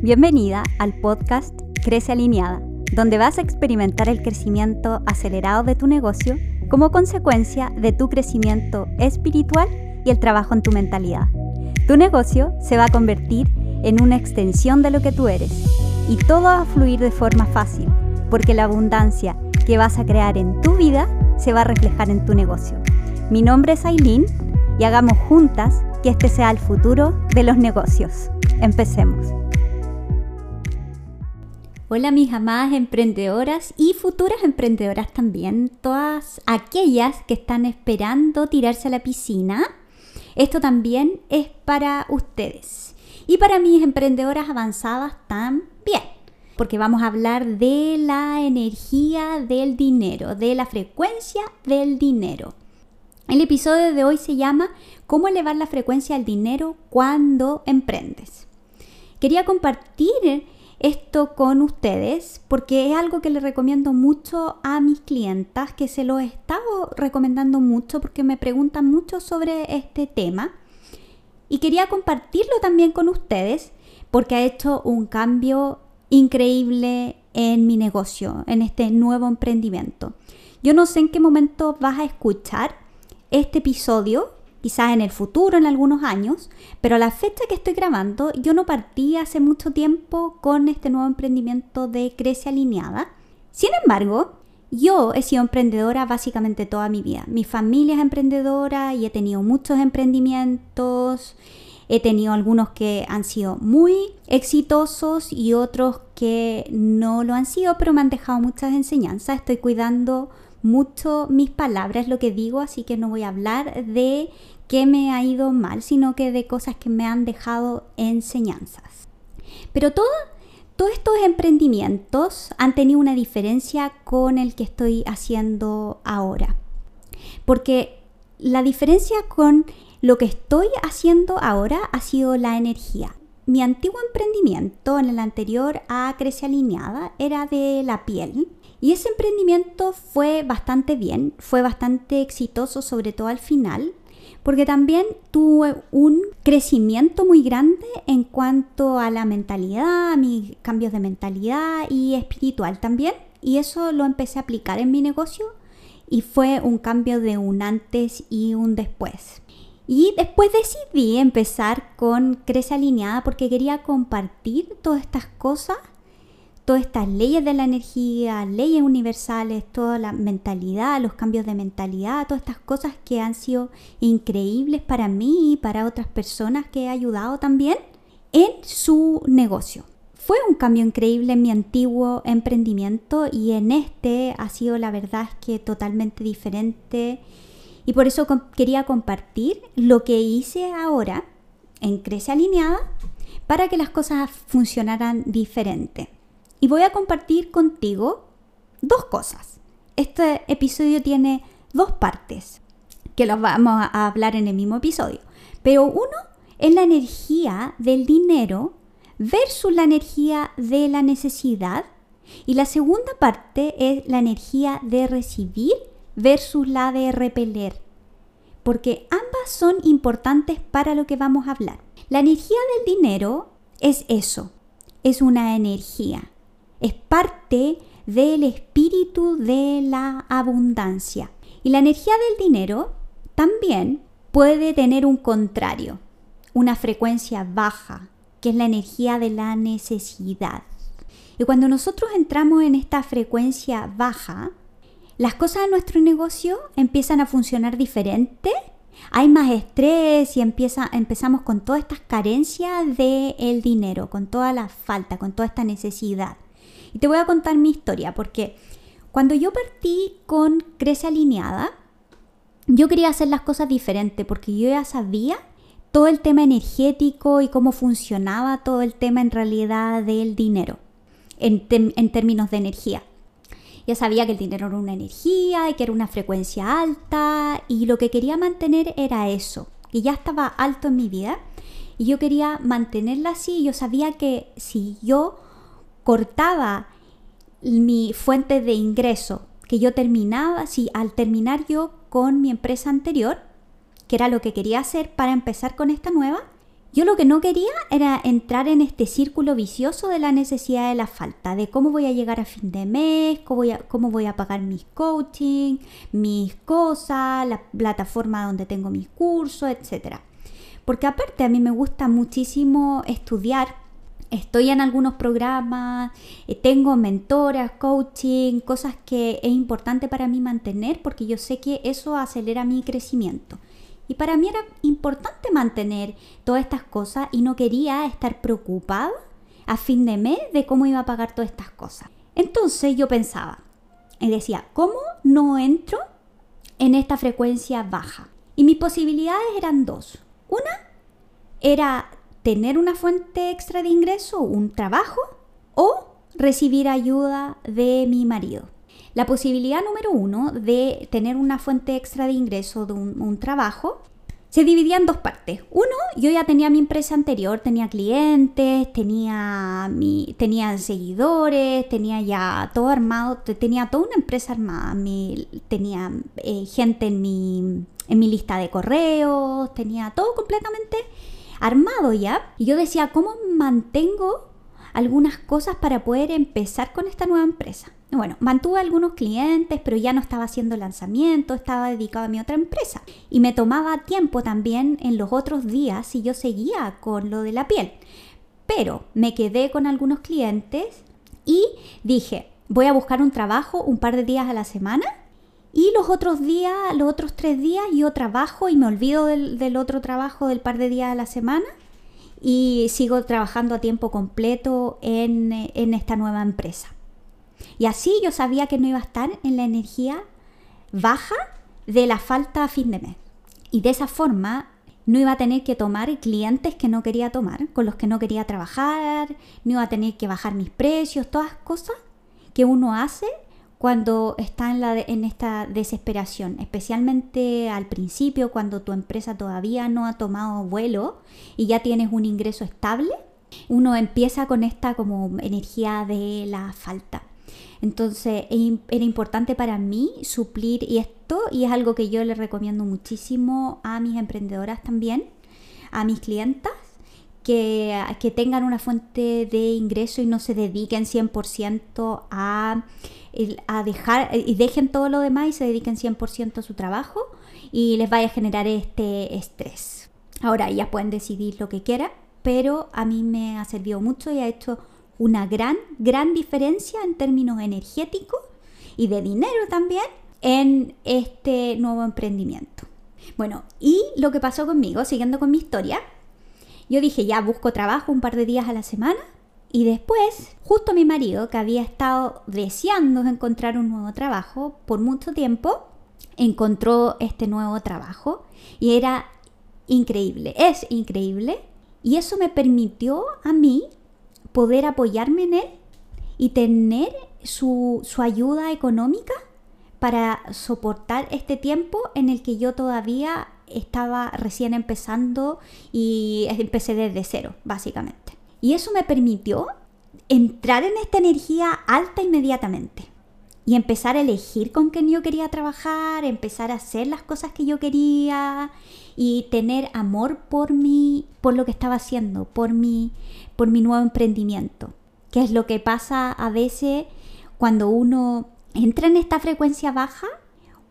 Bienvenida al podcast Crece Alineada, donde vas a experimentar el crecimiento acelerado de tu negocio como consecuencia de tu crecimiento espiritual y el trabajo en tu mentalidad. Tu negocio se va a convertir en una extensión de lo que tú eres y todo va a fluir de forma fácil, porque la abundancia que vas a crear en tu vida se va a reflejar en tu negocio. Mi nombre es Aileen y hagamos juntas que este sea el futuro de los negocios. Empecemos. Hola mis amadas emprendedoras y futuras emprendedoras también, todas aquellas que están esperando tirarse a la piscina. Esto también es para ustedes y para mis emprendedoras avanzadas también, porque vamos a hablar de la energía del dinero, de la frecuencia del dinero. El episodio de hoy se llama ¿Cómo elevar la frecuencia del dinero cuando emprendes? Quería compartir esto con ustedes porque es algo que le recomiendo mucho a mis clientas, que se lo he estado recomendando mucho porque me preguntan mucho sobre este tema. Y quería compartirlo también con ustedes porque ha hecho un cambio increíble en mi negocio, en este nuevo emprendimiento. Yo no sé en qué momento vas a escuchar este episodio, quizás en el futuro, en algunos años, pero a la fecha que estoy grabando, yo no partí hace mucho tiempo con este nuevo emprendimiento de Crece Alineada. Sin embargo, yo he sido emprendedora básicamente toda mi vida. Mi familia es emprendedora y he tenido muchos emprendimientos. He tenido algunos que han sido muy exitosos y otros que no lo han sido, pero me han dejado muchas enseñanzas. Estoy cuidando mucho mis palabras, lo que digo, así que no voy a hablar de qué me ha ido mal, sino que de cosas que me han dejado enseñanzas. Pero todos estos emprendimientos han tenido una diferencia con el que estoy haciendo ahora. Porque la diferencia con lo que estoy haciendo ahora ha sido la energía. Mi antiguo emprendimiento en el anterior a Crece Alineada era de la piel y ese emprendimiento fue bastante bien, fue bastante exitoso, sobre todo al final, porque también tuve un crecimiento muy grande en cuanto a la mentalidad, a mis cambios de mentalidad y espiritual también. Y eso lo empecé a aplicar en mi negocio y fue un cambio de un antes y un después. Y después decidí empezar con Crece Alineada porque quería compartir todas estas cosas todas estas leyes de la energía, leyes universales, toda la mentalidad, los cambios de mentalidad, todas estas cosas que han sido increíbles para mí y para otras personas que he ayudado también en su negocio. Fue un cambio increíble en mi antiguo emprendimiento y en este ha sido la verdad que totalmente diferente y por eso quería compartir lo que hice ahora en Crece Alineada para que las cosas funcionaran diferente. Y voy a compartir contigo dos cosas. Este episodio tiene dos partes que los vamos a hablar en el mismo episodio. Pero uno es la energía del dinero versus la energía de la necesidad. Y la segunda parte es la energía de recibir versus la de repeler. Porque ambas son importantes para lo que vamos a hablar. La energía del dinero es eso, es una energía es parte del espíritu de la abundancia. Y la energía del dinero también puede tener un contrario, una frecuencia baja, que es la energía de la necesidad. Y cuando nosotros entramos en esta frecuencia baja, las cosas de nuestro negocio empiezan a funcionar diferente, hay más estrés y empieza, empezamos con todas estas carencias del dinero, con toda la falta, con toda esta necesidad. Y te voy a contar mi historia, porque cuando yo partí con Crece Alineada, yo quería hacer las cosas diferentes, porque yo ya sabía todo el tema energético y cómo funcionaba todo el tema en realidad del dinero, en, en términos de energía. Ya sabía que el dinero era una energía y que era una frecuencia alta y lo que quería mantener era eso, que ya estaba alto en mi vida y yo quería mantenerla así. Yo sabía que si yo cortaba mi fuente de ingreso, que yo terminaba, si al terminar yo con mi empresa anterior, que era lo que quería hacer para empezar con esta nueva, Yo lo que no quería era entrar en este círculo vicioso de la necesidad de la falta, de cómo voy a llegar a fin de mes, cómo voy a, cómo voy a pagar mis coaching, mis cosas, la plataforma donde tengo mis cursos, etc. Porque aparte a mí me gusta muchísimo estudiar, estoy en algunos programas, eh, tengo mentoras, coaching, cosas que es importante para mí mantener porque yo sé que eso acelera mi crecimiento. Y para mí era importante mantener todas estas cosas y no quería estar preocupada a fin de mes de cómo iba a pagar todas estas cosas. Entonces yo pensaba y decía, ¿cómo no entro en esta frecuencia baja? Y mis posibilidades eran dos. Una era tener una fuente extra de ingreso, un trabajo, o recibir ayuda de mi marido. La posibilidad número uno de tener una fuente extra de ingreso de un, trabajo se dividía en dos partes. Uno, yo ya tenía mi empresa anterior, tenía clientes, tenía, mi, tenía seguidores, tenía ya todo armado, tenía toda una empresa armada, tenía eh, gente en mi, en mi lista de correos, tenía todo completamente armado ya. Y yo decía, ¿cómo mantengo algunas cosas para poder empezar con esta nueva empresa? Bueno, mantuve algunos clientes, pero ya no estaba haciendo lanzamiento, estaba dedicado a mi otra empresa. Y me tomaba tiempo también en los otros días si yo seguía con lo de la piel. Pero me quedé con algunos clientes y dije, voy a buscar un trabajo un par de días a la semana y los otros días, los otros tres días, yo trabajo y me olvido del, otro trabajo del par de días a la semana y sigo trabajando a tiempo completo en, en esta nueva empresa. Y así yo sabía que no iba a estar en la energía baja de la falta a fin de mes. Y de esa forma no iba a tener que tomar clientes que no quería tomar, con los que no quería trabajar, no iba a tener que bajar mis precios, todas cosas que uno hace cuando está en, la en esta desesperación, especialmente al principio, cuando tu empresa todavía no ha tomado vuelo y ya tienes un ingreso estable, uno empieza con esta como energía de la falta. Entonces era importante para mí suplir esto y es algo que yo le recomiendo muchísimo a mis emprendedoras también, a mis clientas, que, que tengan una fuente de ingreso y no se dediquen 100% a a dejar y dejen todo lo demás y se dediquen 100% a su trabajo y les vaya a generar este estrés. Ahora ya pueden decidir lo que quieran, pero a mí me ha servido mucho y ha hecho una gran, gran diferencia en términos energéticos y de dinero también en este nuevo emprendimiento. Bueno, y lo que pasó conmigo, siguiendo con mi historia, yo dije, ya busco trabajo un par de días a la semana y después, justo mi marido, que había estado deseando encontrar un nuevo trabajo por mucho tiempo, encontró este nuevo trabajo y era increíble, es increíble. Y eso me permitió a mí poder apoyarme en él y tener su, su ayuda económica para soportar este tiempo en el que yo todavía estaba recién empezando y empecé desde cero, básicamente. Y eso me permitió entrar en esta energía alta inmediatamente y empezar a elegir con quién yo quería trabajar, empezar a hacer las cosas que yo quería y tener amor por mí, por lo que estaba haciendo, por mi, por mi nuevo emprendimiento. Que es lo que pasa a veces cuando uno entra en esta frecuencia baja,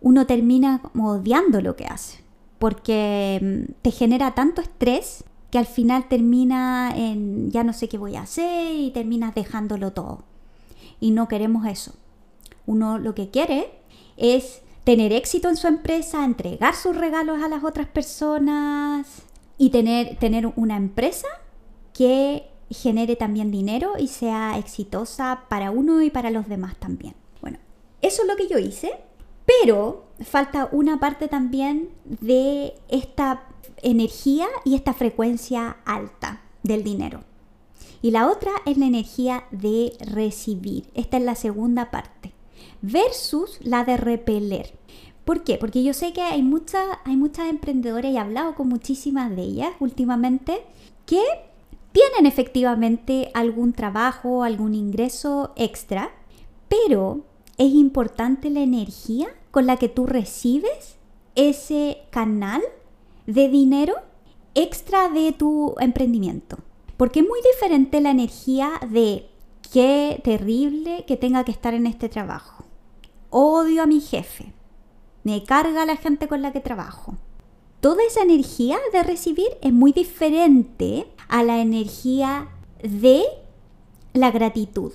uno termina odiando lo que hace, porque mm, te genera tanto estrés que al final termina en ya no sé qué voy a hacer y terminas dejándolo todo. Y no queremos eso. Uno lo que quiere es tener éxito en su empresa, entregar sus regalos a las otras personas y tener, tener una empresa que genere también dinero y sea exitosa para uno y para los demás también. Bueno, eso es lo que yo hice, pero falta una parte también de esta energía y esta frecuencia alta del dinero. Y la otra es la energía de recibir. Esta es la segunda parte. Versus la de repeler. ¿Por qué? Porque yo sé que hay, muchas hay muchas emprendedoras y he hablado con muchísimas de ellas últimamente que tienen efectivamente algún trabajo, algún ingreso extra, pero es importante la energía con la que tú recibes ese canal de dinero extra de tu emprendimiento. Porque es muy diferente la energía de qué terrible que tenga que estar en este trabajo. Odio a mi jefe. Me carga la gente con la que trabajo. Toda esa energía de recibir es muy diferente a la energía de la gratitud,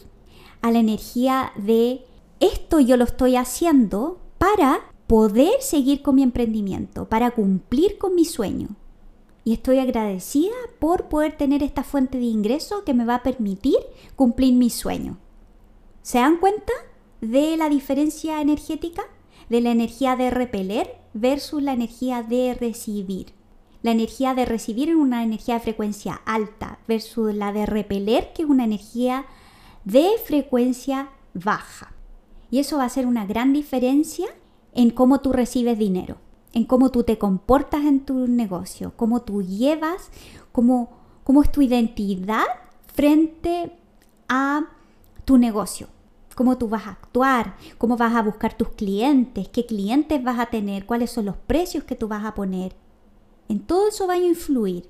a la energía de esto yo lo estoy haciendo para poder seguir con mi emprendimiento, para cumplir con mi sueño. Y estoy agradecida por poder tener esta fuente de ingreso que me va a permitir cumplir mi sueño. ¿Se dan cuenta de la diferencia energética? De la energía de repeler versus la energía de recibir. La energía de recibir es una energía de frecuencia alta versus la de repeler que es una energía de frecuencia baja. Y eso va a hacer una gran diferencia en cómo tú recibes dinero, en cómo tú te comportas en tu negocio, cómo tú llevas, cómo, cómo es tu identidad frente a tu negocio, cómo tú vas a actuar, cómo vas a buscar tus clientes, qué clientes vas a tener, cuáles son los precios que tú vas a poner. En todo eso va a influir.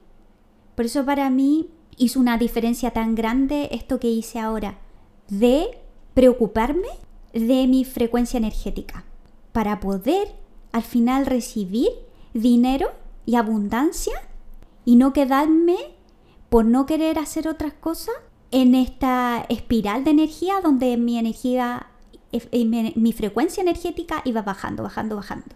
Por eso para mí hizo una diferencia tan grande esto que hice ahora, de preocuparme de mi frecuencia energética para poder al final recibir dinero y abundancia y no quedarme por no querer hacer otras cosas en esta espiral de energía donde mi energía, eh, mi frecuencia energética iba bajando, bajando, bajando.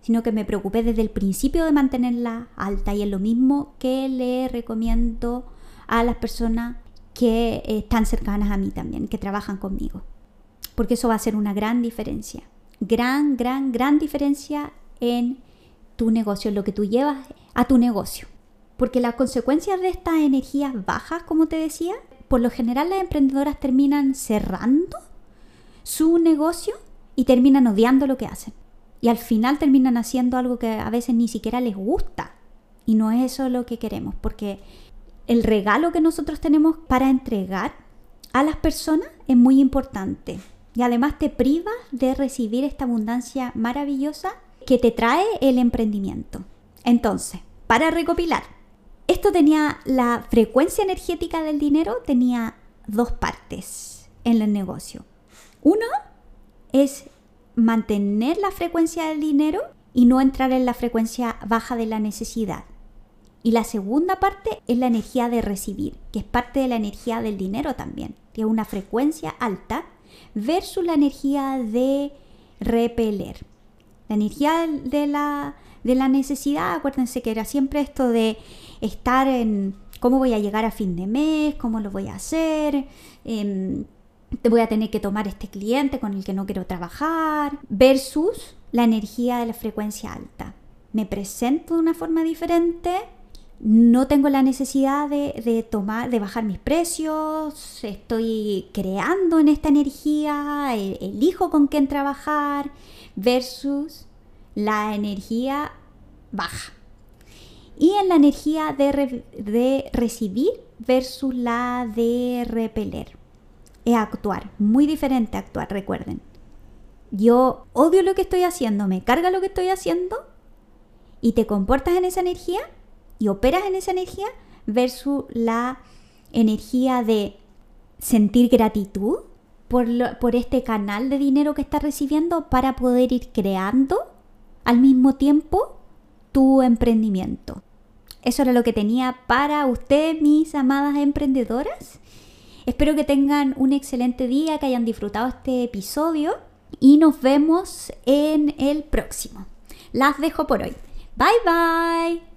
Sino que me preocupé desde el principio de mantenerla alta y es lo mismo que le recomiendo a las personas que están cercanas a mí también, que trabajan conmigo porque eso va a ser una gran diferencia. Gran, gran, gran diferencia en tu negocio, en lo que tú llevas a tu negocio. Porque las consecuencias de estas energías bajas, como te decía, por lo general las emprendedoras terminan cerrando su negocio y terminan odiando lo que hacen. Y al final terminan haciendo algo que a veces ni siquiera les gusta. Y no es eso lo que queremos, porque el regalo que nosotros tenemos para entregar a las personas es muy importante y además te privas de recibir esta abundancia maravillosa que te trae el emprendimiento. Entonces, para recopilar, esto tenía la frecuencia energética del dinero, tenía dos partes en el negocio. Uno es mantener la frecuencia del dinero y no entrar en la frecuencia baja de la necesidad. Y la segunda parte es la energía de recibir, que es parte de la energía del dinero también. Tiene una frecuencia alta versus la energía de repeler. La energía de la, de la necesidad, acuérdense que era siempre esto de estar en cómo voy a llegar a fin de mes, cómo lo voy a hacer, eh, voy a tener que tomar este cliente con el que no quiero trabajar, versus la energía de la frecuencia alta. Me presento de una forma diferente, no tengo la necesidad de, tomar, de bajar mis precios, estoy creando en esta energía, e, elijo con quién trabajar, versus la energía baja. Y en la energía de, de recibir versus la de repeler. Es actuar, muy diferente actuar, recuerden. Yo odio lo que estoy haciendo, me carga lo que estoy haciendo y te comportas en esa energía y operas en esa energía versus la energía de sentir gratitud por, por este canal de dinero que estás recibiendo para poder ir creando al mismo tiempo tu emprendimiento. Eso era lo que tenía para ustedes, mis amadas emprendedoras. Espero que tengan un excelente día, que hayan disfrutado este episodio y nos vemos en el próximo. Las dejo por hoy. Bye bye.